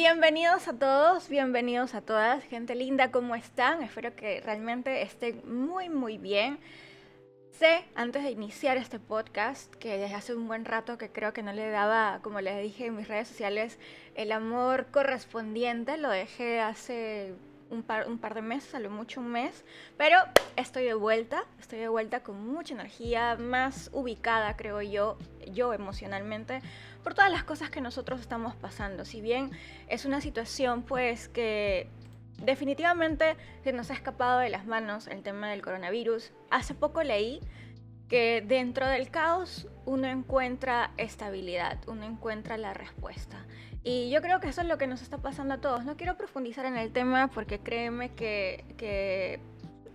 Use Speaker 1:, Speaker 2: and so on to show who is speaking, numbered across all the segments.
Speaker 1: Bienvenidos a todos, bienvenidos a todas, gente linda, ¿cómo están? Espero que realmente estén muy, muy bien. Sé, antes de iniciar este podcast, que desde hace un buen rato que creo que no le daba, como les dije en mis redes sociales, el amor correspondiente, lo dejé hace un par, un par de meses, a lo mucho un mes, pero estoy de vuelta, estoy de vuelta con mucha energía, más ubicada, creo yo, yo emocionalmente, por todas las cosas que nosotros estamos pasando. Si bien es una situación pues que definitivamente se nos ha escapado de las manos el tema del coronavirus, hace poco leí que dentro del caos uno encuentra estabilidad, uno encuentra la respuesta. Y yo creo que eso es lo que nos está pasando a todos. No quiero profundizar en el tema porque créeme que, que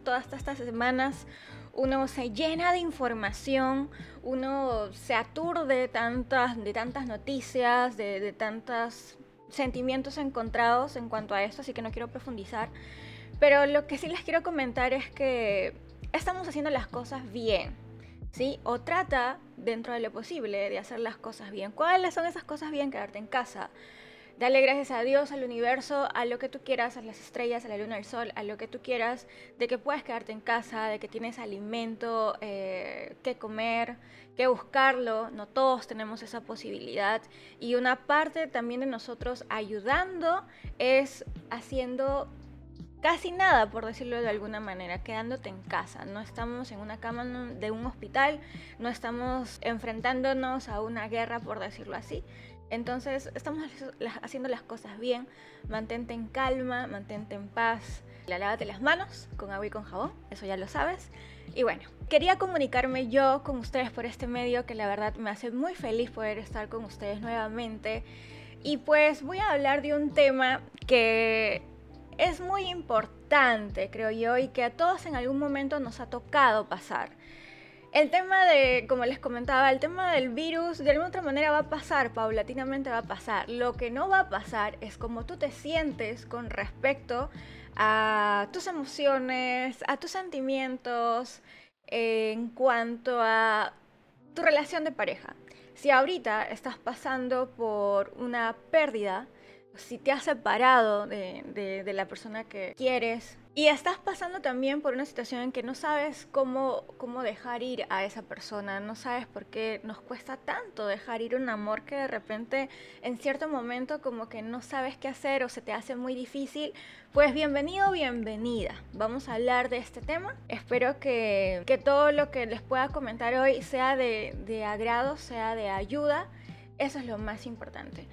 Speaker 1: todas estas semanas uno se llena de información, uno se aturde de tantas, de tantas noticias, de, de tantos sentimientos encontrados en cuanto a esto, así que no quiero profundizar. Pero lo que sí les quiero comentar es que estamos haciendo las cosas bien, ¿sí? O trata, dentro de lo posible, de hacer las cosas bien. ¿Cuáles son esas cosas bien? Quedarte en casa, Dale gracias a Dios, al universo, a lo que tú quieras, a las estrellas, a la luna, al sol, a lo que tú quieras, de que puedes quedarte en casa, de que tienes alimento eh, que comer, que buscarlo. No todos tenemos esa posibilidad. Y una parte también de nosotros ayudando es haciendo casi nada, por decirlo de alguna manera, quedándote en casa. No estamos en una cama de un hospital, no estamos enfrentándonos a una guerra, por decirlo así. Entonces, estamos haciendo las cosas bien. Mantente en calma, mantente en paz. Lávate las manos con agua y con jabón, eso ya lo sabes. Y bueno, quería comunicarme yo con ustedes por este medio que la verdad me hace muy feliz poder estar con ustedes nuevamente. Y pues voy a hablar de un tema que es muy importante, creo yo, y que a todos en algún momento nos ha tocado pasar. El tema de, como les comentaba, el tema del virus de alguna otra manera va a pasar, paulatinamente va a pasar. Lo que no va a pasar es como tú te sientes con respecto a tus emociones, a tus sentimientos, en cuanto a tu relación de pareja. Si ahorita estás pasando por una pérdida, si te has separado de, la persona que quieres, y estás pasando también por una situación en que no sabes cómo, cómo dejar ir a esa persona, no sabes por qué nos cuesta tanto dejar ir un amor que de repente en cierto momento como que no sabes qué hacer o se te hace muy difícil, pues bienvenido, bienvenida. Vamos a hablar de este tema. Espero que, que todo lo que les pueda comentar hoy sea de agrado, sea de ayuda. Eso es lo más importante.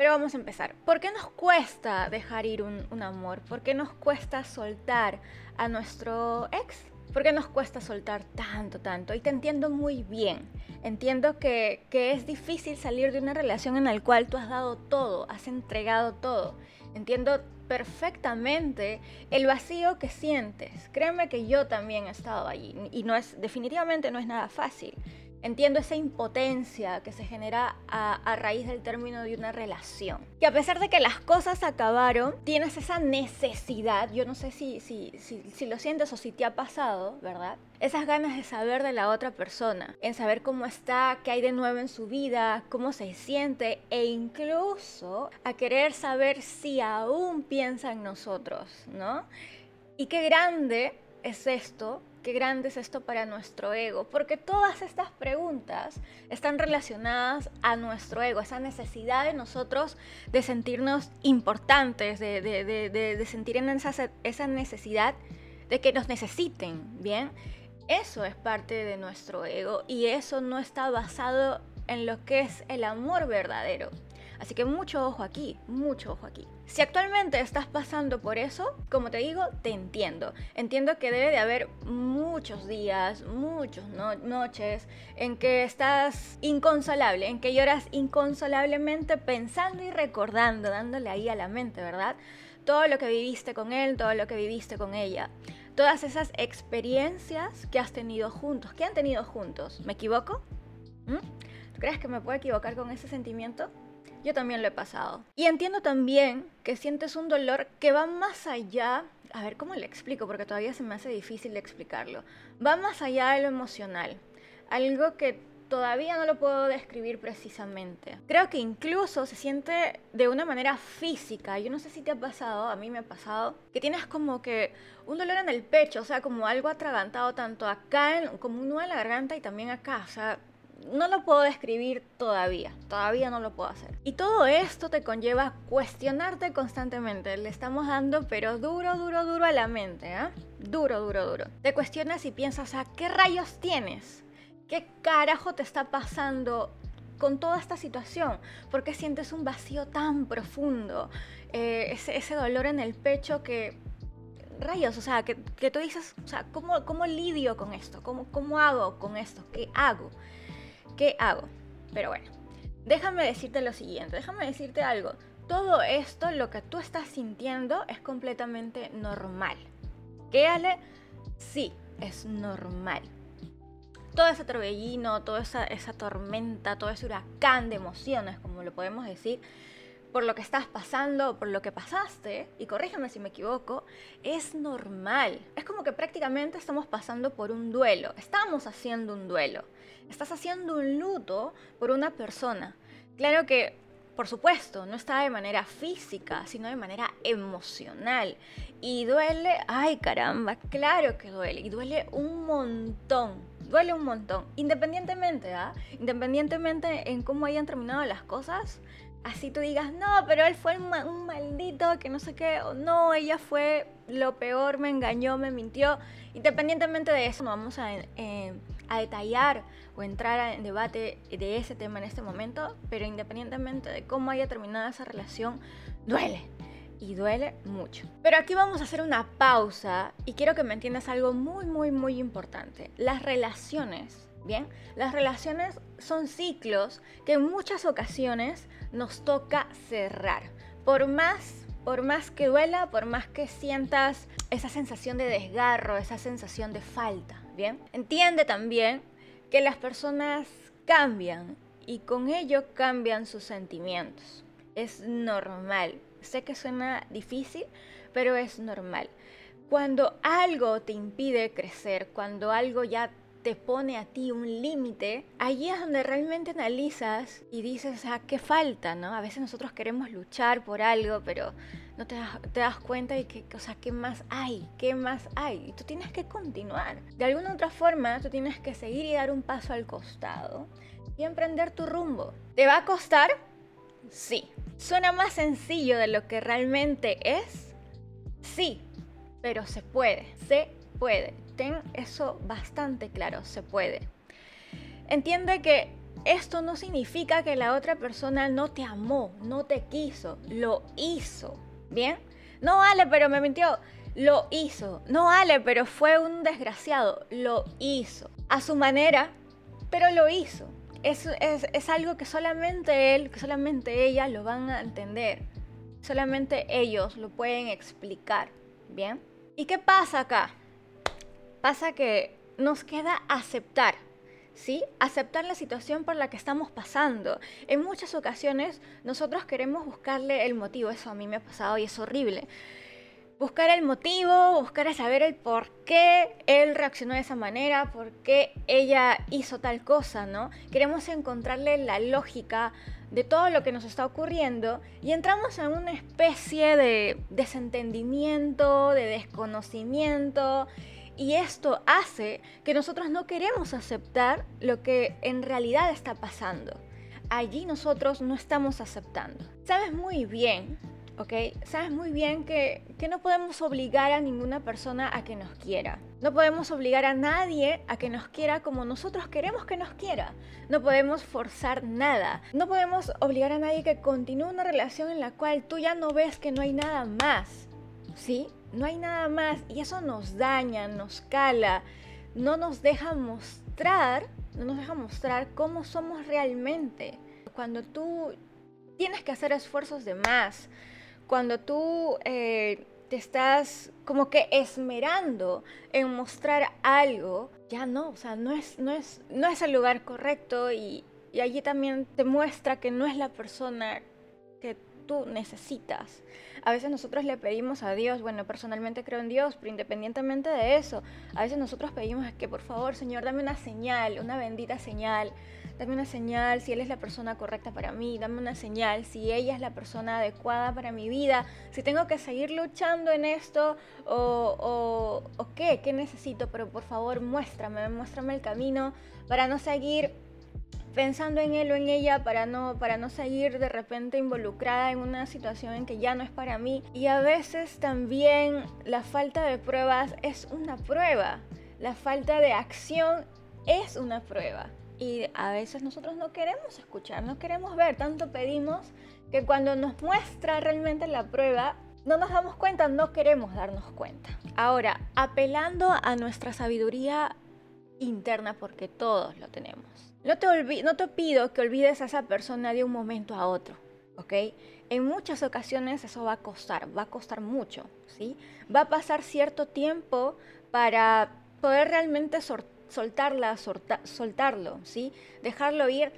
Speaker 1: Pero vamos a empezar. ¿Por qué nos cuesta dejar ir un, amor? ¿Por qué nos cuesta soltar a nuestro ex? ¿Por qué nos cuesta soltar tanto, tanto? Y te entiendo muy bien. Entiendo que, que, es difícil salir de una relación en la cual tú has dado todo, has entregado todo. Entiendo perfectamente el vacío que sientes. Créeme que yo también he estado allí y no es definitivamente no es nada fácil. Entiendo esa impotencia que se genera a, raíz del término de una relación. Que a pesar de que las cosas acabaron, tienes esa necesidad, yo no sé si, si, si, lo sientes o si te ha pasado, ¿verdad? Esas ganas de saber de la otra persona, en saber cómo está, qué hay de nuevo en su vida, cómo se siente e incluso a querer saber si aún piensa en nosotros, ¿no? Y qué grande es esto qué grande es esto para nuestro ego, porque todas estas preguntas están relacionadas a nuestro ego, esa necesidad de nosotros de sentirnos importantes, de, sentir en esa necesidad de que nos necesiten, ¿bien? Eso es parte de nuestro ego y eso no está basado en lo que es el amor verdadero. Así que mucho ojo aquí, mucho ojo aquí. Si actualmente estás pasando por eso, como te digo, te entiendo. Entiendo que debe de haber muchos días, muchas noches en que estás inconsolable, en que lloras inconsolablemente pensando y recordando, dándole ahí a la mente, ¿verdad? Todo lo que viviste con él, todo lo que viviste con ella. Todas esas experiencias que has tenido juntos, que han tenido juntos. ¿Me equivoco? ¿Mm? ¿Tú crees que me puedo equivocar con ese sentimiento? Yo también lo he pasado. Y entiendo también que sientes un dolor que va más allá, a ver cómo le explico, porque todavía se me hace difícil explicarlo, va más allá de lo emocional. Algo que todavía no lo puedo describir precisamente. Creo que incluso se siente de una manera física. Yo no sé si te ha pasado, a mí me ha pasado, que tienes como que un dolor en el pecho, o sea, como algo atragantado tanto acá, como un nudo en la garganta y también acá. O sea, no lo puedo describir todavía, todavía no lo puedo hacer. Y todo esto te conlleva cuestionarte constantemente. Le estamos dando, pero duro, duro, duro a la mente, ¿ah? Duro, duro, duro. Te cuestionas y piensas, ¿a qué rayos tienes? ¿Qué carajo te está pasando con toda esta situación? ¿Por qué sientes un vacío tan profundo? Eh, ese, dolor en el pecho que rayos, o sea, que, tú dices, o sea, ¿cómo, ¿cómo, lidio con esto? ¿Cómo, ¿Cómo hago con esto? ¿Qué hago? ¿Qué hago? Pero bueno, déjame decirte lo siguiente, déjame decirte algo. Todo esto, lo que tú estás sintiendo, es completamente normal. ¿Qué, Ale? Sí, es normal. Todo ese torbellino, toda esa, esa tormenta, todo ese huracán de emociones, como lo podemos decir, por lo que estás pasando, por lo que pasaste, y corrígeme si me equivoco, es normal. Es como que prácticamente estamos pasando por un duelo, estamos haciendo un duelo, estás haciendo un luto por una persona. Claro que, por supuesto, no está de manera física, sino de manera emocional. Y duele, ay caramba, claro que duele, y duele un montón duele un montón. Independientemente, ¿ah? Independientemente en cómo hayan terminado las cosas, así tú digas, no, pero él fue un, maldito que no sé qué, o no, ella fue lo peor, me engañó, me mintió. Independientemente de eso, no vamos a, eh, a detallar entrar en debate de ese tema en este momento, pero independientemente de cómo haya terminado esa relación, duele. Y duele mucho. Pero aquí vamos a hacer una pausa y quiero que me entiendas algo muy, muy, muy importante. Las relaciones Bien, las relaciones son ciclos que en muchas ocasiones nos toca cerrar. Por más, por más que duela, por más que sientas esa sensación de desgarro, esa sensación de falta, ¿bien? Entiende también que las personas cambian y con ello cambian sus sentimientos. Es normal. Sé que suena difícil, pero es normal. Cuando algo te impide crecer, cuando algo ya te pone a ti un límite, allí es donde realmente analizas y dices, ah, ¿qué falta? ¿no? A veces nosotros queremos luchar por algo, pero no te das, cuenta de que, o ¿qué más hay? ¿Qué más hay? Y tú tienes que continuar. De alguna otra forma, tú tienes que seguir y dar un paso al costado y emprender tu rumbo. ¿Te va a costar? Sí. ¿Suena más sencillo de lo que realmente es? Sí, pero se puede, se puede eso bastante claro, se puede. Entiende que esto no significa que la otra persona no te amó, no te quiso, lo hizo, ¿bien? No vale, pero me mintió, lo hizo. No vale, pero fue un desgraciado, lo hizo. A su manera, pero lo hizo. Es, es, es algo que solamente él, que solamente ella lo van a entender. Solamente ellos lo pueden explicar, ¿bien? ¿Y qué pasa acá? pasa que nos queda aceptar, ¿sí? Aceptar la situación por la que estamos pasando. En muchas ocasiones nosotros queremos buscarle el motivo, eso a mí me ha pasado y es horrible. Buscar el motivo, buscar saber el por qué él reaccionó de esa manera, por qué ella hizo tal cosa, ¿no? Queremos encontrarle la lógica de todo lo que nos está ocurriendo y entramos en una especie de desentendimiento, de desconocimiento y esto hace que nosotros no queremos aceptar lo que en realidad está pasando. Allí nosotros no estamos aceptando. Sabes muy bien, ¿ok? Sabes muy bien que, que no podemos obligar a ninguna persona a que nos quiera. No podemos obligar a nadie a que nos quiera como nosotros queremos que nos quiera. No podemos forzar nada. No podemos obligar a nadie que continúe una relación en la cual tú ya no ves que no hay nada más. ¿Sí? No hay nada más y eso nos daña, nos cala, no nos deja mostrar, no nos deja mostrar cómo somos realmente. Cuando tú tienes que hacer esfuerzos de más, cuando tú eh, te estás como que esmerando en mostrar algo, ya no, o sea, no es, no es, no es el lugar correcto y, y allí también te muestra que no es la persona que tú necesitas. A veces nosotros le pedimos a Dios, bueno, personalmente creo en Dios, pero independientemente de eso, a veces nosotros pedimos que por favor, Señor, dame una señal, una bendita señal. Dame una señal si Él es la persona correcta para mí, dame una señal si ella es la persona adecuada para mi vida, si tengo que seguir luchando en esto o, o, o qué, qué necesito, pero por favor muéstrame, muéstrame el camino para no seguir pensando en él o en ella para no, para no seguir de repente involucrada en una situación en que ya no es para mí. Y a veces también la falta de pruebas es una prueba. La falta de acción es una prueba. Y a veces nosotros no queremos escuchar, no queremos ver, tanto pedimos que cuando nos muestra realmente la prueba, no nos damos cuenta, no queremos darnos cuenta. Ahora, apelando a nuestra sabiduría interna, porque todos lo tenemos no te, no te pido que olvides a esa persona de un momento a otro, ¿ok? En muchas ocasiones eso va a costar, va a costar mucho, ¿sí? Va a pasar cierto tiempo para poder realmente soltarla, soltarlo, ¿sí? Dejarlo ir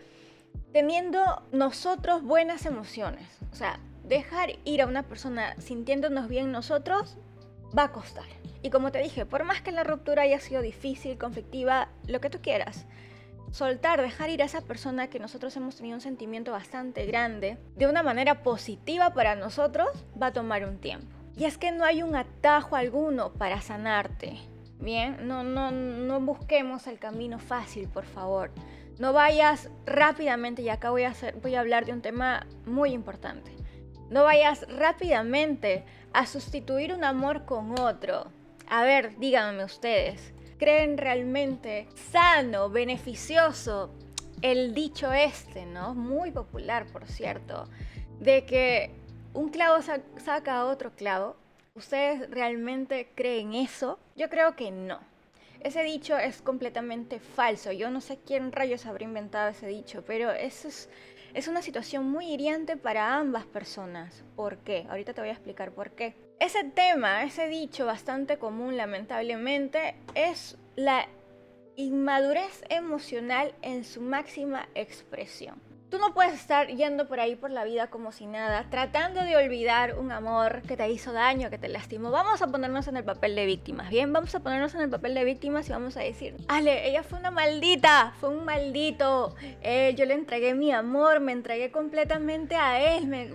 Speaker 1: teniendo nosotros buenas emociones. O sea, dejar ir a una persona sintiéndonos bien nosotros va a costar. Y como te dije, por más que la ruptura haya sido difícil, conflictiva, lo que tú quieras, soltar, dejar ir a esa persona que nosotros hemos tenido un sentimiento bastante grande de una manera positiva para nosotros va a tomar un tiempo. Y es que no hay un atajo alguno para sanarte. Bien, no, no, no busquemos el camino fácil, por favor. No vayas rápidamente, y acá voy a, hacer, voy a hablar de un tema muy importante. No vayas rápidamente a sustituir un amor con otro. A ver, díganme ustedes, creen realmente sano, beneficioso el dicho este, ¿no? Muy popular, por cierto, de que un clavo saca otro clavo. ¿Ustedes realmente creen eso? Yo creo que no. Ese dicho es completamente falso. Yo no sé quién rayos habrá inventado ese dicho, pero eso es, es una situación muy hiriente para ambas personas. ¿Por qué? Ahorita te voy a explicar por qué. Ese tema, ese dicho bastante común lamentablemente, es la inmadurez emocional en su máxima expresión. Tú no puedes estar yendo por ahí por la vida como si nada, tratando de olvidar un amor que te hizo daño, que te lastimó. Vamos a ponernos en el papel de víctimas, ¿bien? Vamos a ponernos en el papel de víctimas y vamos a decir, Ale, ella fue una maldita, fue un maldito. Eh, yo le entregué mi amor, me entregué completamente a él, me,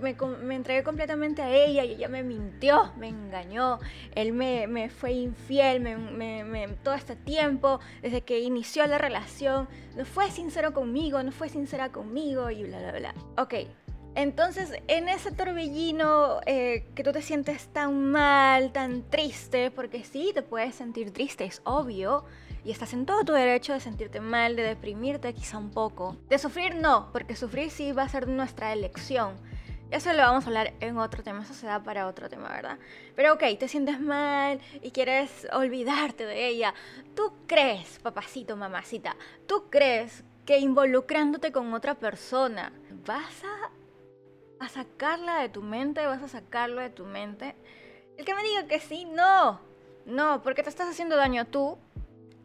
Speaker 1: entregué completamente a ella y ella me mintió, me engañó. Él me, fue infiel me, todo este tiempo, desde que inició la relación. No fue sincero conmigo, no fue sincera conmigo y bla, bla, bla. Ok, entonces en ese torbellino eh, que tú te sientes tan mal, tan triste, porque sí, te puedes sentir triste, es obvio, y estás en todo tu derecho de sentirte mal, de deprimirte quizá un poco. De sufrir no, porque sufrir sí va a ser nuestra elección. Eso lo vamos a hablar en otro tema, eso se da para otro tema, ¿verdad? Pero ok, te sientes mal y quieres olvidarte de ella. ¿Tú crees, papacito, mamacita, tú crees que involucrándote con otra persona. ¿Vas a, sacarla de tu mente? ¿Vas a sacarlo de tu mente? El que me diga que sí, no. No, porque te estás haciendo daño tú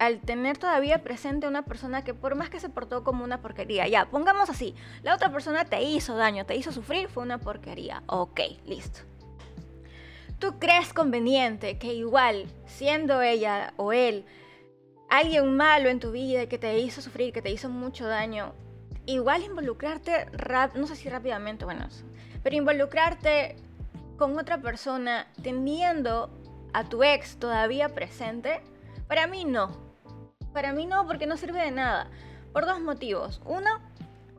Speaker 1: al tener todavía presente una persona que por más que se portó como una porquería, ya, pongamos así, la otra persona te hizo daño, te hizo sufrir, fue una porquería. Ok, listo. ¿Tú crees conveniente que igual, siendo ella o él, alguien malo en tu vida que te hizo sufrir, que te hizo mucho daño, igual involucrarte, no sé si rápidamente, bueno, pero involucrarte con otra persona teniendo a tu ex todavía presente, para mí no. Para mí no, porque no sirve de nada. Por dos motivos. Uno,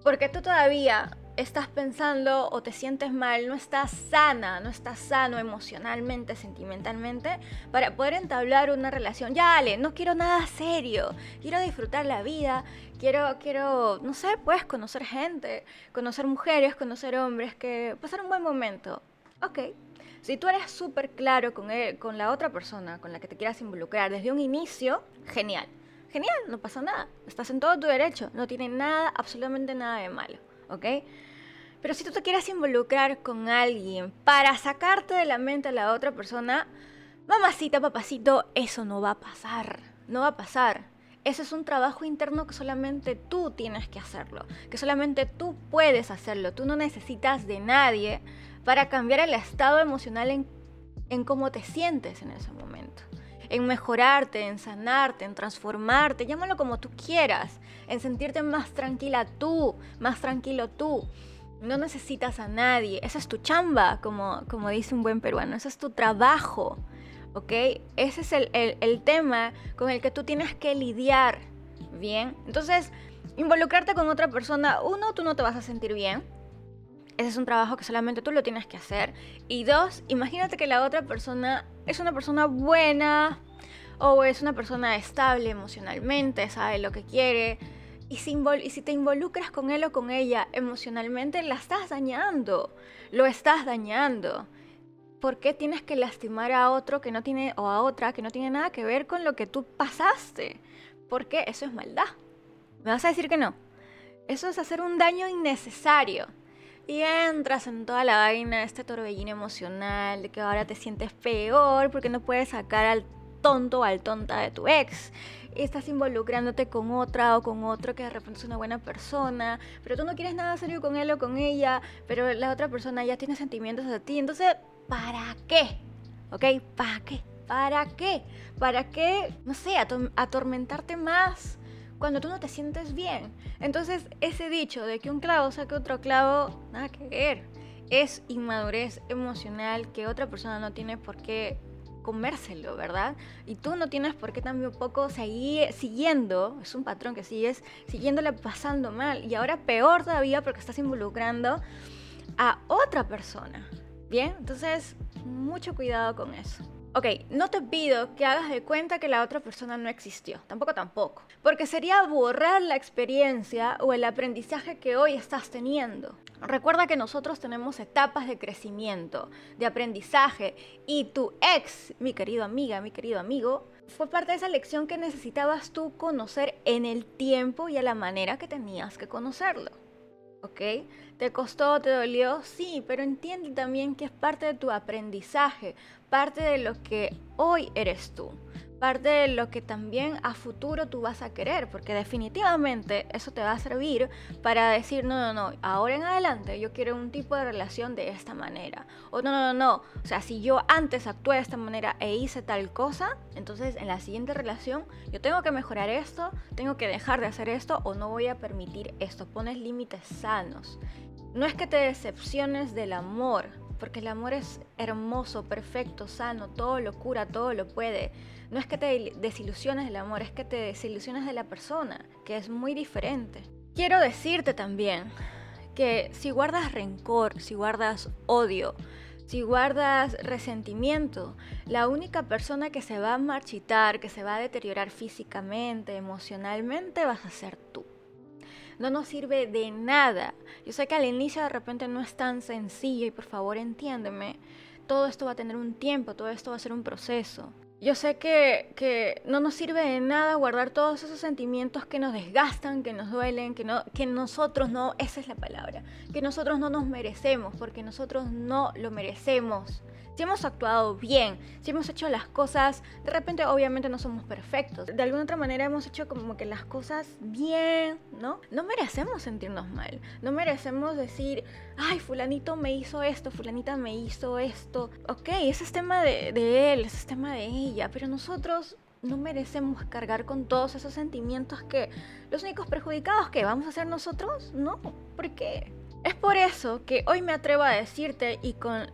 Speaker 1: porque tú todavía estás pensando o te sientes mal, no estás sana, no estás sano emocionalmente, sentimentalmente, para poder entablar una relación. Ya, Ale, no quiero nada serio, quiero disfrutar la vida, quiero, quiero, no sé, puedes conocer gente, conocer mujeres, conocer hombres, que pasar un buen momento. Ok. Si tú eres súper claro con, él, con la otra persona con la que te quieras involucrar desde un inicio, genial. Genial, no pasa nada. Estás en todo tu derecho. No tiene nada, absolutamente nada de malo. ¿Ok? Pero si tú te quieres involucrar con alguien para sacarte de la mente a la otra persona, mamacita, papacito, eso no va a pasar. No va a pasar. Ese es un trabajo interno que solamente tú tienes que hacerlo, que solamente tú puedes hacerlo. Tú no necesitas de nadie para cambiar el estado emocional en cómo te sientes en ese momento en mejorarte, en sanarte, en transformarte, llámalo como tú quieras, en sentirte más tranquila tú, más tranquilo tú. No necesitas a nadie, esa es tu chamba, como, como dice un buen peruano, ese es tu trabajo, ¿ok? Ese es el, el tema con el que tú tienes que lidiar, ¿bien? Entonces, involucrarte con otra persona, uno, tú no te vas a sentir bien, ese es un trabajo que solamente tú lo tienes que hacer. Y dos, imagínate que la otra persona es una persona buena o es una persona estable emocionalmente, sabe lo que quiere. Y si, te involucras con él o con ella emocionalmente, la estás dañando. Lo estás dañando. ¿Por qué tienes que lastimar a otro que no tiene o a otra que no tiene nada que ver con lo que tú pasaste? Porque eso es maldad. ¿Me vas a decir que no? Eso es hacer un daño innecesario. Y entras en toda la vaina, este torbellino emocional, de que ahora te sientes peor porque no puedes sacar al tonto o al tonta de tu ex. Estás involucrándote con otra o con otro que de repente es una buena persona, pero tú no quieres nada serio con él o con ella, pero la otra persona ya tiene sentimientos a ti. Entonces, ¿para qué? ¿Ok? ¿Para qué? ¿Para qué? ¿Para qué? No sé, atormentarte más cuando tú no te sientes bien. Entonces, ese dicho de que un clavo saque otro clavo, nada que ver. Es inmadurez emocional que otra persona no tiene por qué comérselo, ¿verdad? Y tú no tienes por qué tampoco seguir siguiendo, es un patrón que sigues siguiéndole pasando mal. Y ahora peor todavía porque estás involucrando a otra persona. Bien, entonces mucho cuidado con eso. Ok, no te pido que hagas de cuenta que la otra persona no existió, tampoco tampoco, porque sería borrar la experiencia o el aprendizaje que hoy estás teniendo. Recuerda que nosotros tenemos etapas de crecimiento, de aprendizaje, y tu ex, mi querido amiga, mi querido amigo, fue parte de esa lección que necesitabas tú conocer en el tiempo y a la manera que tenías que conocerlo. ¿Ok? ¿Te costó, te dolió? Sí, pero entiende también que es parte de tu aprendizaje, parte de lo que hoy eres tú parte de lo que también a futuro tú vas a querer, porque definitivamente eso te va a servir para decir, no, no, no, ahora en adelante yo quiero un tipo de relación de esta manera. O no, no, no, no, o sea, si yo antes actué de esta manera e hice tal cosa, entonces en la siguiente relación yo tengo que mejorar esto, tengo que dejar de hacer esto o no voy a permitir esto. Pones límites sanos. No es que te decepciones del amor, porque el amor es hermoso, perfecto, sano, todo lo cura, todo lo puede no es que te desilusiones del amor, es que te desilusiones de la persona, que es muy diferente. Quiero decirte también que si guardas rencor, si guardas odio, si guardas resentimiento, la única persona que se va a marchitar, que se va a deteriorar físicamente, emocionalmente, vas a ser tú. No nos sirve de nada. Yo sé que al inicio de repente no es tan sencillo y por favor entiéndeme. Todo esto va a tener un tiempo, todo esto va a ser un proceso. Yo sé que, no nos sirve de nada guardar todos esos sentimientos que nos desgastan, que nos duelen, que, no, que nosotros no, esa es la palabra, que nosotros no nos merecemos, porque nosotros no lo merecemos. Si hemos actuado bien, si hemos hecho las cosas, de repente obviamente no somos perfectos, de alguna otra manera hemos hecho como que las cosas bien, ¿no? No merecemos sentirnos mal, no merecemos decir, ay, fulanito me hizo esto, fulanita me hizo esto, ok, ese es tema de, de él, ese es tema de ella, pero nosotros no merecemos cargar con todos esos sentimientos que los únicos perjudicados que vamos a ser nosotros, no, ¿por qué? Es por eso que hoy me atrevo a decirte y con,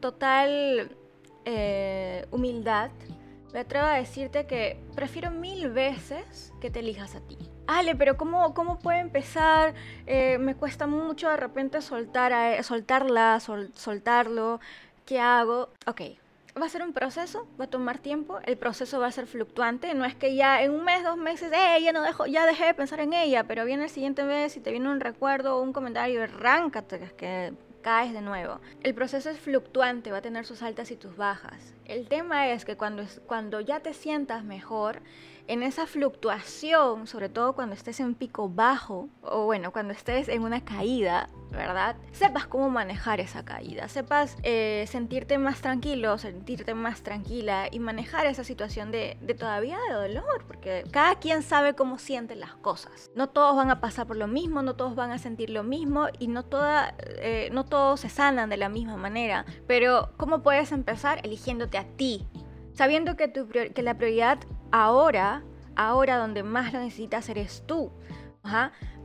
Speaker 1: total eh, humildad, me atrevo a decirte que prefiero mil veces que te elijas a ti. Ale, pero ¿cómo, cómo puedo empezar? Eh, me cuesta mucho de repente soltar a, soltarla, soltarlo. ¿Qué hago? Ok, va a ser un proceso, va a tomar tiempo, el proceso va a ser fluctuante, no es que ya en un mes, dos meses, eh, ya no dejo, ya dejé de pensar en ella, pero viene el siguiente mes y te viene un recuerdo o un comentario, arráncate, que caes de nuevo. El proceso es fluctuante, va a tener sus altas y tus bajas. El tema es que cuando, cuando ya te sientas mejor, en esa fluctuación, sobre todo cuando estés en pico bajo, o bueno, cuando estés en una caída, ¿verdad? Sepas cómo manejar esa caída, sepas eh, sentirte más tranquilo, sentirte más tranquila y manejar esa situación de, todavía de dolor, porque cada quien sabe cómo siente las cosas. No todos van a pasar por lo mismo, no todos van a sentir lo mismo y no, toda, eh, no todos se sanan de la misma manera. Pero ¿cómo puedes empezar? Eligiéndote a ti, sabiendo que, tu, que la prioridad ahora, ahora donde más lo necesitas eres tú.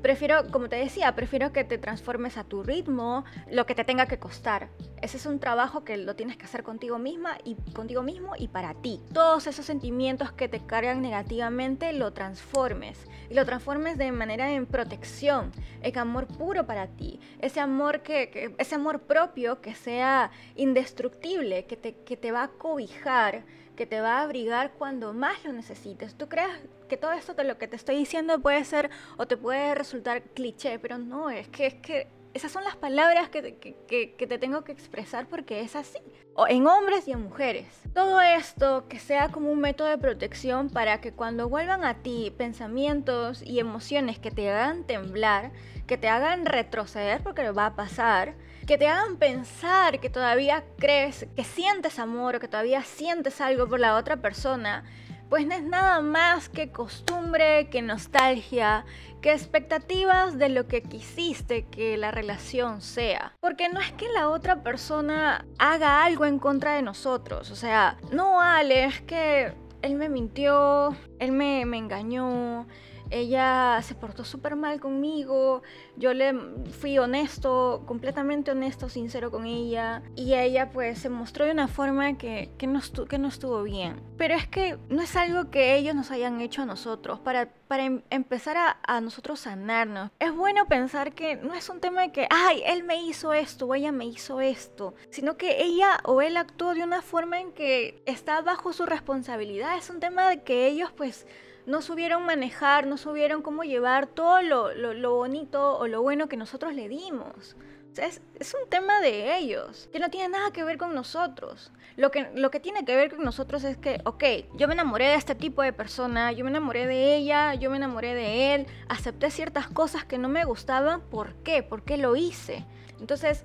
Speaker 1: Prefiero, como te decía, prefiero que te transformes a tu ritmo, lo que te tenga que costar. Ese es un trabajo que lo tienes que hacer contigo misma y contigo mismo y para ti. Todos esos sentimientos que te cargan negativamente lo transformes y lo transformes de manera en protección, en amor puro para ti, ese amor que, ese amor propio que sea indestructible, que te, que te va a cobijar que te va a abrigar cuando más lo necesites. Tú creas que todo esto de lo que te estoy diciendo puede ser o te puede resultar cliché, pero no, es que, es que esas son las palabras que, que, que, te tengo que expresar porque es así. O en hombres y en mujeres. Todo esto que sea como un método de protección para que cuando vuelvan a ti pensamientos y emociones que te hagan temblar, que te hagan retroceder porque va a pasar, que te hagan pensar que todavía crees, que sientes amor o que todavía sientes algo por la otra persona, pues no es nada más que costumbre, que nostalgia, que expectativas de lo que quisiste que la relación sea. Porque no es que la otra persona haga algo en contra de nosotros, o sea, no, Ale, es que él me mintió, él me, me engañó, ella se portó súper mal conmigo, yo le fui honesto, completamente honesto, sincero con ella, y ella pues se mostró de una forma que, que, no, que no estuvo bien. Pero es que no es algo que ellos nos hayan hecho a nosotros, para, para em, empezar a, a nosotros sanarnos. Es bueno pensar que no es un tema de que, ay, él me hizo esto o ella me hizo esto, sino que ella o él actuó de una forma en que está bajo su responsabilidad. Es un tema de que ellos pues no supieron manejar, no supieron cómo llevar todo lo, bonito o lo bueno que nosotros le dimos. Sea, es, un tema de ellos, que no tiene nada que ver con nosotros. Lo que, lo que tiene que ver con nosotros es que, ok, yo me enamoré de este tipo de persona, yo me enamoré de ella, yo me enamoré de él, acepté ciertas cosas que no me gustaban, ¿por qué? ¿Por qué lo hice? Entonces,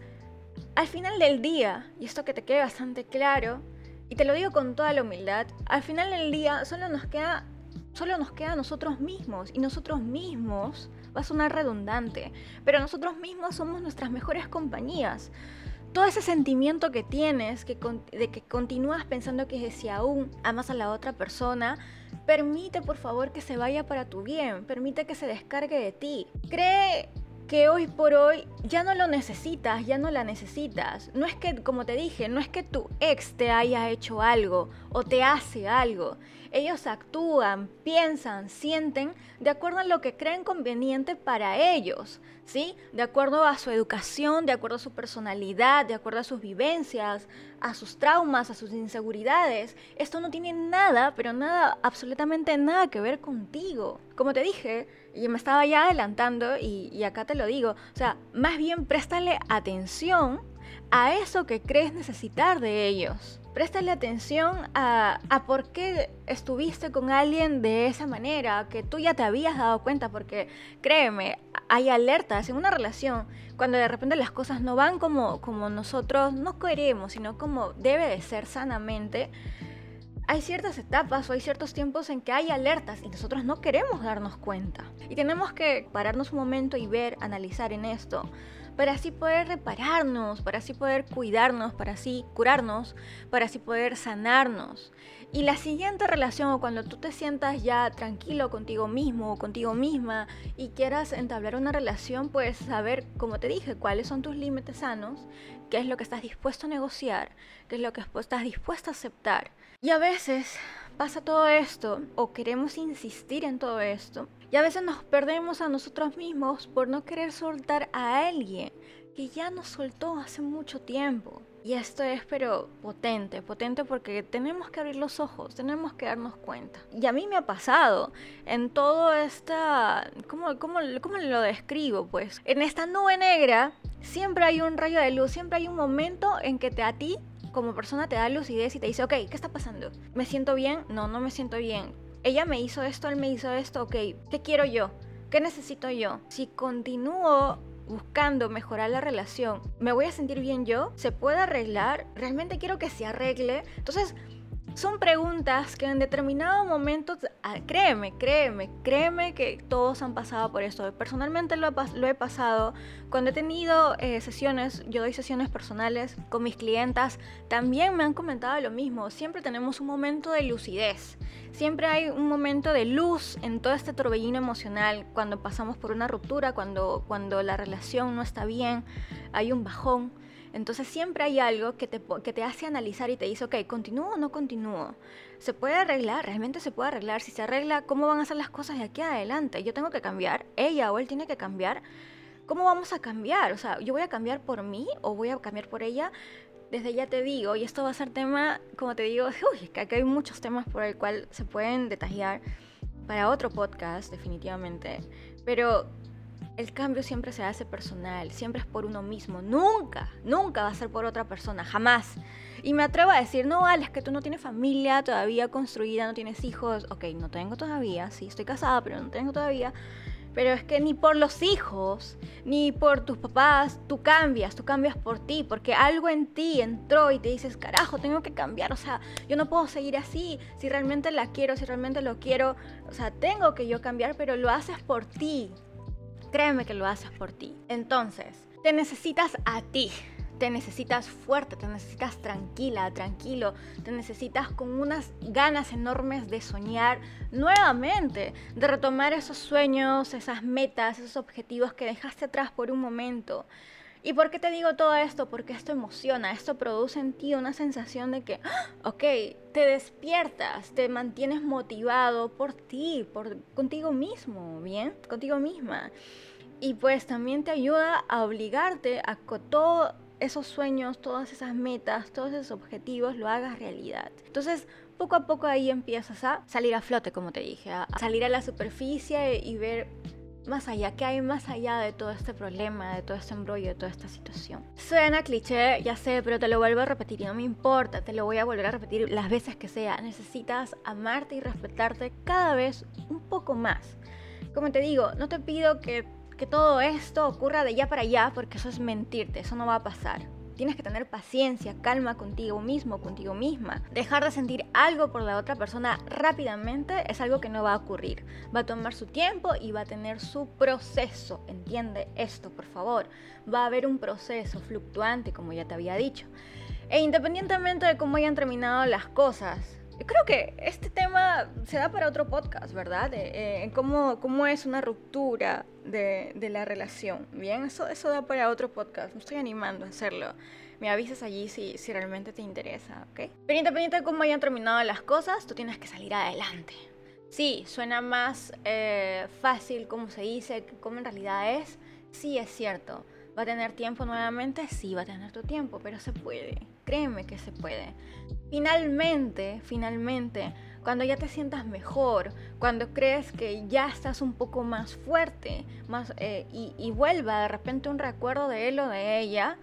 Speaker 1: al final del día, y esto que te quede bastante claro, y te lo digo con toda la humildad, al final del día solo nos queda solo nos queda nosotros mismos y nosotros mismos, va a sonar redundante, pero nosotros mismos somos nuestras mejores compañías. Todo ese sentimiento que tienes, que, de que continúas pensando que si aún amas a la otra persona, permite por favor que se vaya para tu bien, permite que se descargue de ti. Cree que hoy por hoy ya no lo necesitas, ya no la necesitas. No es que, como te dije, no es que tu ex te haya hecho algo o te hace algo. Ellos actúan, piensan, sienten de acuerdo a lo que creen conveniente para ellos, ¿sí? De acuerdo a su educación, de acuerdo a su personalidad, de acuerdo a sus vivencias, a sus traumas, a sus inseguridades. Esto no tiene nada, pero nada, absolutamente nada que ver contigo. Como te dije, y me estaba ya adelantando y, y acá te lo digo, o sea, más bien préstale atención a eso que crees necesitar de ellos préstale atención a, por qué estuviste con alguien de esa manera, que tú ya te habías dado cuenta, porque créeme, hay alertas en una relación cuando de repente las cosas no van como, como nosotros no queremos, sino como debe de ser sanamente. Hay ciertas etapas o hay ciertos tiempos en que hay alertas y nosotros no queremos darnos cuenta. Y tenemos que pararnos un momento y ver, analizar en esto para así poder repararnos, para así poder cuidarnos, para así curarnos, para así poder sanarnos. Y la siguiente relación, o cuando tú te sientas ya tranquilo contigo mismo o contigo misma y quieras entablar una relación, pues saber, como te dije, cuáles son tus límites sanos, qué es lo que estás dispuesto a negociar, qué es lo que estás dispuesto a aceptar. Y a veces pasa todo esto o queremos insistir en todo esto y a veces nos perdemos a nosotros mismos por no querer soltar a alguien que ya nos soltó hace mucho tiempo. Y esto es pero potente, potente porque tenemos que abrir los ojos, tenemos que darnos cuenta. Y a mí me ha pasado en todo esta... ¿Cómo, cómo, cómo lo describo? Pues en esta nube negra siempre hay un rayo de luz, siempre hay un momento en que te, a ti como persona te da lucidez y te dice, ok, ¿qué está pasando? ¿Me siento bien? No, no me siento bien ella me hizo esto, él me hizo esto, ok, ¿qué quiero yo? ¿Qué necesito yo? Si continúo buscando mejorar la relación, ¿me voy a sentir bien yo? ¿Se puede arreglar? ¿Realmente quiero que se arregle? Entonces, son preguntas que en determinado momento, ah, créeme, créeme, créeme que todos han pasado por esto. Personalmente lo, he pasado. Cuando he tenido eh, sesiones, yo doy sesiones personales con mis clientas, también me han comentado lo mismo. Siempre tenemos un momento de lucidez. Siempre hay un momento de luz en todo este torbellino emocional cuando pasamos por una ruptura, cuando, cuando la relación no está bien, hay un bajón. Entonces siempre hay algo que te, que te hace analizar y te dice, ok, ¿continúo o no continúo? ¿Se puede arreglar? ¿Realmente se puede arreglar? Si se arregla, ¿cómo van a ser las cosas de aquí adelante? Yo tengo que cambiar, ella o él tiene que cambiar. ¿Cómo vamos a cambiar? O sea, ¿yo voy a cambiar por mí o voy a cambiar por ella? Desde ya te digo, y esto va a ser tema, como te digo, uy, que acá hay muchos temas por el cual se pueden detallar para otro podcast, definitivamente. Pero el cambio siempre se hace personal, siempre es por uno mismo, nunca, nunca va a ser por otra persona, jamás. Y me atrevo a decir, no, vale, es que tú no tienes familia todavía construida, no tienes hijos, ok, no tengo todavía, sí, estoy casada, pero no tengo todavía. Pero es que ni por los hijos, ni por tus papás, tú cambias, tú cambias por ti, porque algo en ti entró y te dices, carajo, tengo que cambiar, o sea, yo no puedo seguir así, si realmente la quiero, si realmente lo quiero, o sea, tengo que yo cambiar, pero lo haces por ti, créeme que lo haces por ti. Entonces, te necesitas a ti. Te necesitas fuerte, te necesitas tranquila, tranquilo, te necesitas con unas ganas enormes de soñar nuevamente, de retomar esos sueños, esas metas, esos objetivos que dejaste atrás por un momento. ¿Y por qué te digo todo esto? Porque esto emociona, esto produce en ti una sensación de que, ¡ah! ok, te despiertas, te mantienes motivado por ti, por contigo mismo, ¿bien? Contigo misma. Y pues también te ayuda a obligarte a que todos esos sueños, todas esas metas, todos esos objetivos lo hagas realidad. Entonces, poco a poco ahí empiezas a salir a flote, como te dije, a salir a la superficie y ver más allá, qué hay más allá de todo este problema, de todo este embrollo, de toda esta situación. Suena cliché, ya sé, pero te lo vuelvo a repetir y no me importa, te lo voy a volver a repetir las veces que sea. Necesitas amarte y respetarte cada vez un poco más. Como te digo, no te pido que, que todo esto ocurra de ya para allá, porque eso es mentirte, eso no va a pasar. Tienes que tener paciencia, calma contigo mismo, contigo misma. Dejar de sentir algo por la otra persona rápidamente es algo que no va a ocurrir. Va a tomar su tiempo y va a tener su proceso. Entiende esto, por favor. Va a haber un proceso fluctuante, como ya te había dicho. E independientemente de cómo hayan terminado las cosas, creo que este tema se da para otro podcast, ¿verdad? Eh, cómo, cómo, es una ruptura de, de, la relación, ¿bien? Eso, eso da para otro podcast, me estoy animando a hacerlo. Me avisas allí si, si realmente te interesa, ¿ok? Pero independiente de cómo hayan terminado las cosas, tú tienes que salir adelante. Sí, suena más eh, fácil como se dice, como en realidad es. Sí, es cierto. ¿Va a tener tiempo nuevamente? Sí, va a tener tu tiempo, pero se puede. Créeme que se puede. Finalmente, finalmente, cuando ya te sientas mejor, cuando crees que ya estás un poco más fuerte, más, eh, y, vuelva de repente un recuerdo de él o de ella,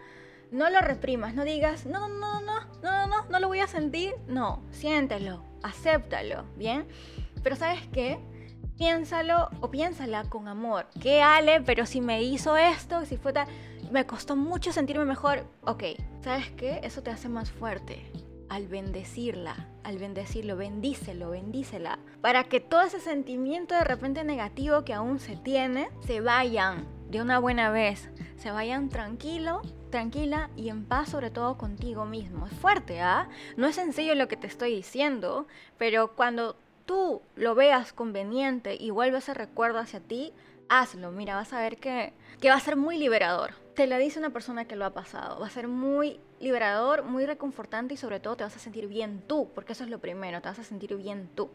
Speaker 1: no lo reprimas, no digas, no, no, no, no, no, no, no lo voy a sentir. No, siéntelo, acéptalo, ¿bien? Pero ¿sabes qué? Piénsalo o piénsala con amor. ¿Qué Ale? Pero si me hizo esto, si fue tal me costó mucho sentirme mejor. Ok, ¿sabes qué? Eso te hace más fuerte. Al bendecirla, al bendecirlo, bendícelo, bendícela. Para que todo ese sentimiento de repente negativo que aún se tiene, se vayan de una buena vez. Se vayan tranquilo, tranquila y en paz sobre todo contigo mismo. Es fuerte, ¿ah? No es sencillo lo que te estoy diciendo, pero cuando tú lo veas conveniente y vuelves ese recuerdo hacia ti, hazlo. Mira, vas a ver que, que va a ser muy liberador. Te lo dice una persona que lo ha pasado. Va a ser muy liberador, muy reconfortante y sobre todo te vas a sentir bien tú, porque eso es lo primero, te vas a sentir bien tú.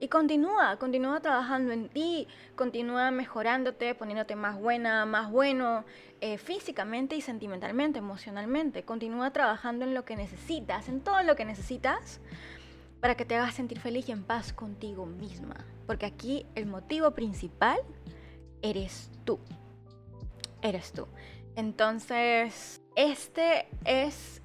Speaker 1: Y continúa, continúa trabajando en ti, continúa mejorándote, poniéndote más buena, más bueno, eh, físicamente y sentimentalmente, emocionalmente. Continúa trabajando en lo que necesitas, en todo lo que necesitas, para que te hagas sentir feliz y en paz contigo misma. Porque aquí el motivo principal eres tú. Eres tú. Entonces, este es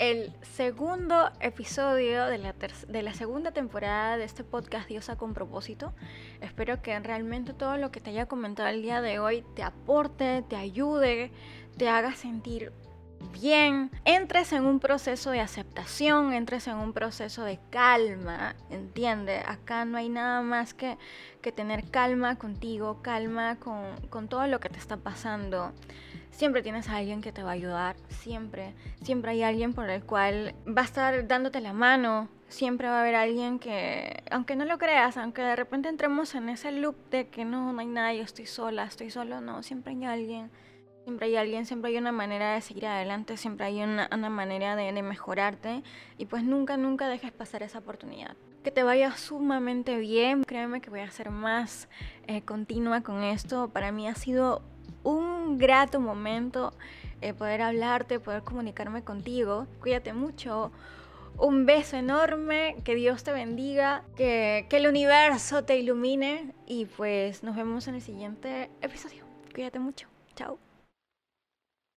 Speaker 1: el segundo episodio de la, de la segunda temporada de este podcast Diosa con propósito. Espero que realmente todo lo que te haya comentado el día de hoy te aporte, te ayude, te haga sentir bien, entres en un proceso de aceptación, entres en un proceso de calma, ¿entiende? Acá no hay nada más que, que tener calma contigo, calma con, con todo lo que te está pasando. Siempre tienes a alguien que te va a ayudar, siempre, siempre hay alguien por el cual va a estar dándote la mano, siempre va a haber alguien que, aunque no lo creas, aunque de repente entremos en ese loop de que no, no hay nada, yo estoy sola, estoy solo, no, siempre hay alguien Siempre hay alguien, siempre hay una manera de seguir adelante, siempre hay una, manera de, mejorarte y pues nunca, nunca dejes pasar esa oportunidad. Que te vaya sumamente bien, créeme que voy a ser más eh, continua con esto. Para mí ha sido un grato momento eh, poder hablarte, poder comunicarme contigo. Cuídate mucho. Un beso enorme, que Dios te bendiga, que, que el universo te ilumine y pues nos vemos en el siguiente episodio. Cuídate mucho. Chao.